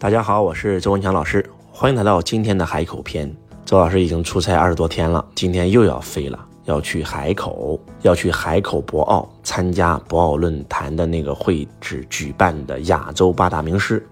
大家好，我是周文强老师，欢迎来到今天的海口篇。周老师已经出差二十多天了，今天又要飞了，要去海口，要去海口博鳌参加博鳌论坛的那个会址举办的亚洲八大名师。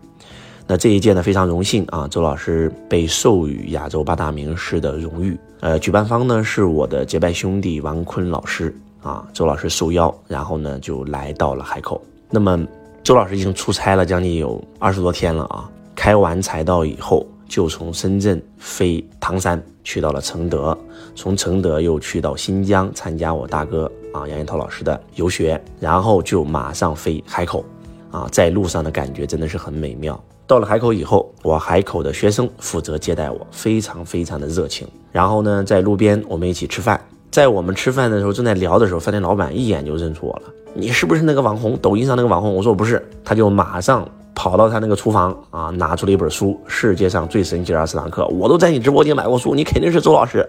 那这一届呢，非常荣幸啊，周老师被授予亚洲八大名师的荣誉。呃，举办方呢是我的结拜兄弟王坤老师啊，周老师受邀，然后呢就来到了海口。那么周老师已经出差了将近有二十多天了啊。开完财道以后，就从深圳飞唐山去到了承德，从承德又去到新疆参加我大哥啊杨彦涛老师的游学，然后就马上飞海口，啊，在路上的感觉真的是很美妙。到了海口以后，我海口的学生负责接待我，非常非常的热情。然后呢，在路边我们一起吃饭，在我们吃饭的时候正在聊的时候，饭店老板一眼就认出我了，你是不是那个网红？抖音上那个网红？我说我不是，他就马上。跑到他那个厨房啊，拿出了一本书《世界上最神奇的二十堂课》，我都在你直播间买过书，你肯定是周老师。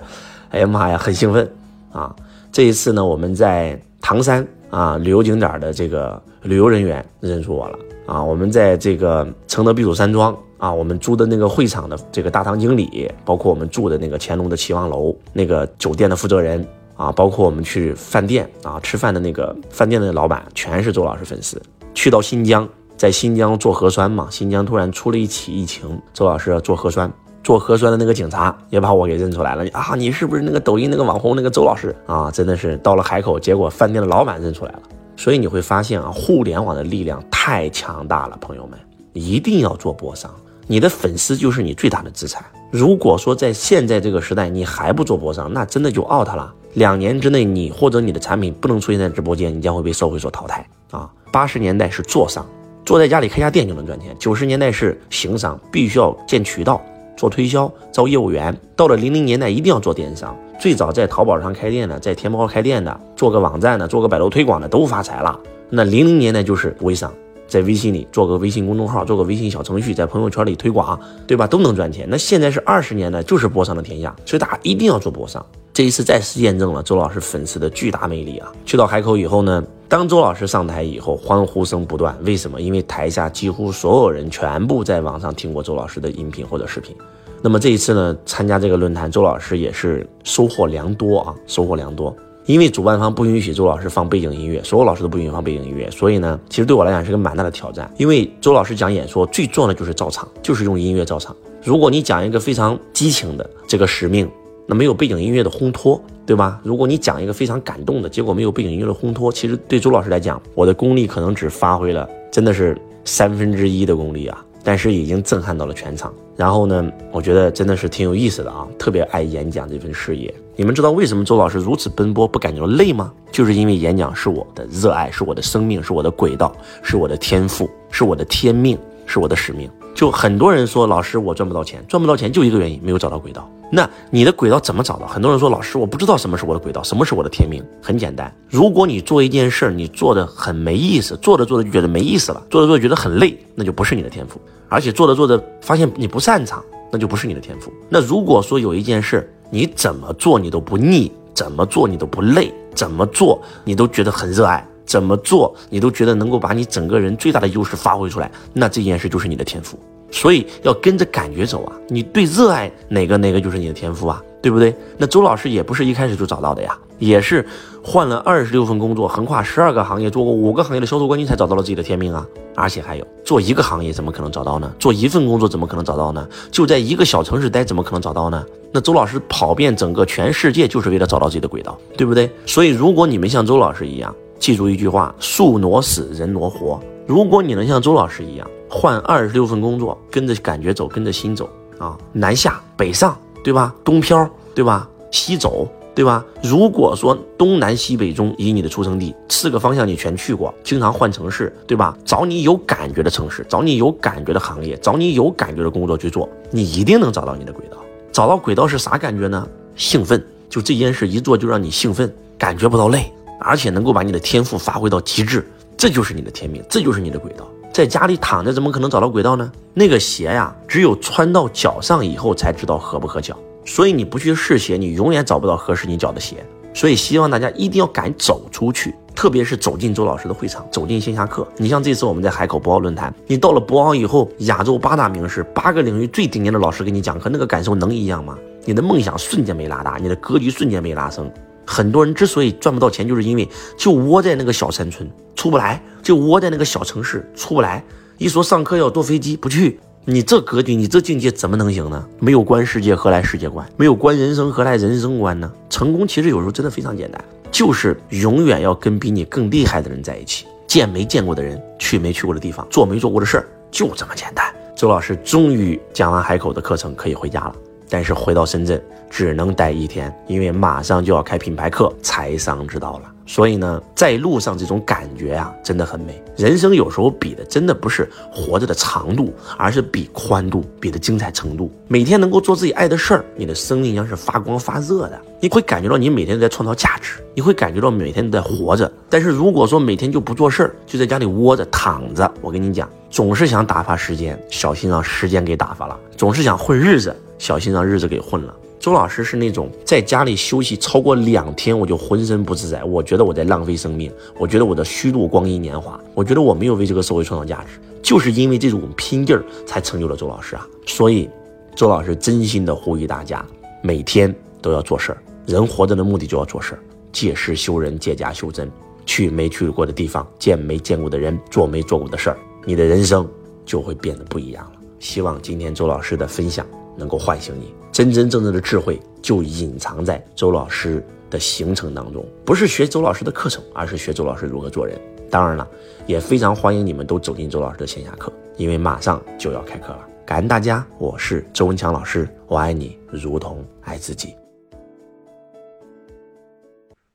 哎呀妈呀，很兴奋啊！这一次呢，我们在唐山啊旅游景点的这个旅游人员认出我了啊。我们在这个承德避暑山庄啊，我们租的那个会场的这个大堂经理，包括我们住的那个乾隆的期望楼那个酒店的负责人啊，包括我们去饭店啊吃饭的那个饭店的老板，全是周老师粉丝。去到新疆。在新疆做核酸嘛，新疆突然出了一起疫情，周老师做核酸，做核酸的那个警察也把我给认出来了啊！你是不是那个抖音那个网红那个周老师啊？真的是到了海口，结果饭店的老板认出来了。所以你会发现啊，互联网的力量太强大了，朋友们一定要做播商，你的粉丝就是你最大的资产。如果说在现在这个时代你还不做播商，那真的就 out 了。两年之内你或者你的产品不能出现在直播间，你将会被社会所淘汰啊！八十年代是做商。坐在家里开家店就能赚钱。九十年代是行商，必须要建渠道、做推销、招业务员。到了零零年代，一定要做电商。最早在淘宝上开店的，在天猫开店的，做个网站的，做个百度推广的，都发财了。那零零年代就是微商，在微信里做个微信公众号，做个微信小程序，在朋友圈里推广，对吧？都能赚钱。那现在是二十年代，就是播商的天下，所以大家一定要做播商。这一次再次验证了周老师粉丝的巨大魅力啊！去到海口以后呢，当周老师上台以后，欢呼声不断。为什么？因为台下几乎所有人全部在网上听过周老师的音频或者视频。那么这一次呢，参加这个论坛，周老师也是收获良多啊，收获良多。因为主办方不允许周老师放背景音乐，所有老师都不允许放背景音乐，所以呢，其实对我来讲是个蛮大的挑战。因为周老师讲演说最重要的就是造场，就是用音乐造场。如果你讲一个非常激情的这个使命。那没有背景音乐的烘托，对吧？如果你讲一个非常感动的结果，没有背景音乐的烘托，其实对周老师来讲，我的功力可能只发挥了真的是三分之一的功力啊，但是已经震撼到了全场。然后呢，我觉得真的是挺有意思的啊，特别爱演讲这份事业。你们知道为什么周老师如此奔波不感觉累吗？就是因为演讲是我的热爱，是我的生命，是我的轨道，是我的天赋，是我的天命，是我的使命。就很多人说老师我赚不到钱，赚不到钱就一个原因，没有找到轨道。那你的轨道怎么找到？很多人说老师，我不知道什么是我的轨道，什么是我的天命。很简单，如果你做一件事儿，你做的很没意思，做着做着就觉得没意思了，做着做着觉得很累，那就不是你的天赋。而且做着做着发现你不擅长，那就不是你的天赋。那如果说有一件事，你怎么做你都不腻，怎么做你都不累，怎么做你都觉得很热爱，怎么做你都觉得能够把你整个人最大的优势发挥出来，那这件事就是你的天赋。所以要跟着感觉走啊！你对热爱哪个哪个就是你的天赋啊，对不对？那周老师也不是一开始就找到的呀，也是换了二十六份工作，横跨十二个行业，做过五个行业的销售冠军，才找到了自己的天命啊！而且还有做一个行业怎么可能找到呢？做一份工作怎么可能找到呢？就在一个小城市待怎么可能找到呢？那周老师跑遍整个全世界就是为了找到自己的轨道，对不对？所以如果你们像周老师一样，记住一句话：树挪死，人挪活。如果你能像周老师一样。换二十六份工作，跟着感觉走，跟着心走啊，南下北上，对吧？东飘，对吧？西走，对吧？如果说东南西北中以你的出生地四个方向你全去过，经常换城市，对吧？找你有感觉的城市，找你有感觉的行业，找你有感觉的工作去做，你一定能找到你的轨道。找到轨道是啥感觉呢？兴奋，就这件事一做就让你兴奋，感觉不到累，而且能够把你的天赋发挥到极致，这就是你的天命，这就是你的轨道。在家里躺着怎么可能找到轨道呢？那个鞋呀，只有穿到脚上以后才知道合不合脚。所以你不去试鞋，你永远找不到合适你脚的鞋。所以希望大家一定要敢走出去。特别是走进周老师的会场，走进线下课。你像这次我们在海口博鳌论坛，你到了博鳌以后，亚洲八大名师，八个领域最顶尖的老师给你讲课，那个感受能一样吗？你的梦想瞬间被拉大，你的格局瞬间被拉升。很多人之所以赚不到钱，就是因为就窝在那个小山村出不来，就窝在那个小城市出不来。一说上课要坐飞机，不去。你这格局，你这境界怎么能行呢？没有观世界，何来世界观？没有观人生，何来人生观呢？成功其实有时候真的非常简单，就是永远要跟比你更厉害的人在一起，见没见过的人，去没去过的地方，做没做过的事儿，就这么简单。周老师终于讲完海口的课程，可以回家了。但是回到深圳只能待一天，因为马上就要开品牌课，财商之道了。所以呢，在路上这种感觉啊，真的很美。人生有时候比的真的不是活着的长度，而是比宽度，比的精彩程度。每天能够做自己爱的事儿，你的生命将是发光发热的。你会感觉到你每天都在创造价值，你会感觉到每天都在活着。但是如果说每天就不做事儿，就在家里窝着躺着，我跟你讲，总是想打发时间，小心让时间给打发了；总是想混日子。小心让日子给混了。周老师是那种在家里休息超过两天我就浑身不自在，我觉得我在浪费生命，我觉得我在虚度光阴年华，我觉得我没有为这个社会创造价值，就是因为这种拼劲儿才成就了周老师啊。所以，周老师真心的呼吁大家，每天都要做事儿。人活着的目的就要做事儿，借势修人，借假修真，去没去过的地方，见没见过的人，做没做过的事儿，你的人生就会变得不一样了。希望今天周老师的分享。能够唤醒你真真正正的智慧，就隐藏在周老师的行程当中。不是学周老师的课程，而是学周老师如何做人。当然了，也非常欢迎你们都走进周老师的线下课，因为马上就要开课了。感恩大家，我是周文强老师，我爱你如同爱自己。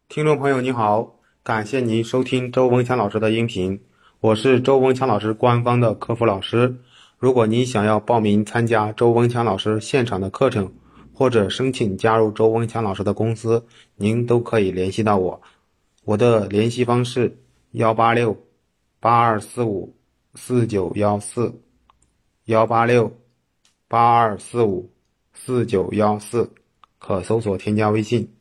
听众朋友你好，感谢您收听周文强老师的音频，我是周文强老师官方的客服老师。如果您想要报名参加周文强老师现场的课程，或者申请加入周文强老师的公司，您都可以联系到我。我的联系方式：幺八六八二四五四九幺四，幺八六八二四五四九幺四，可搜索添加微信。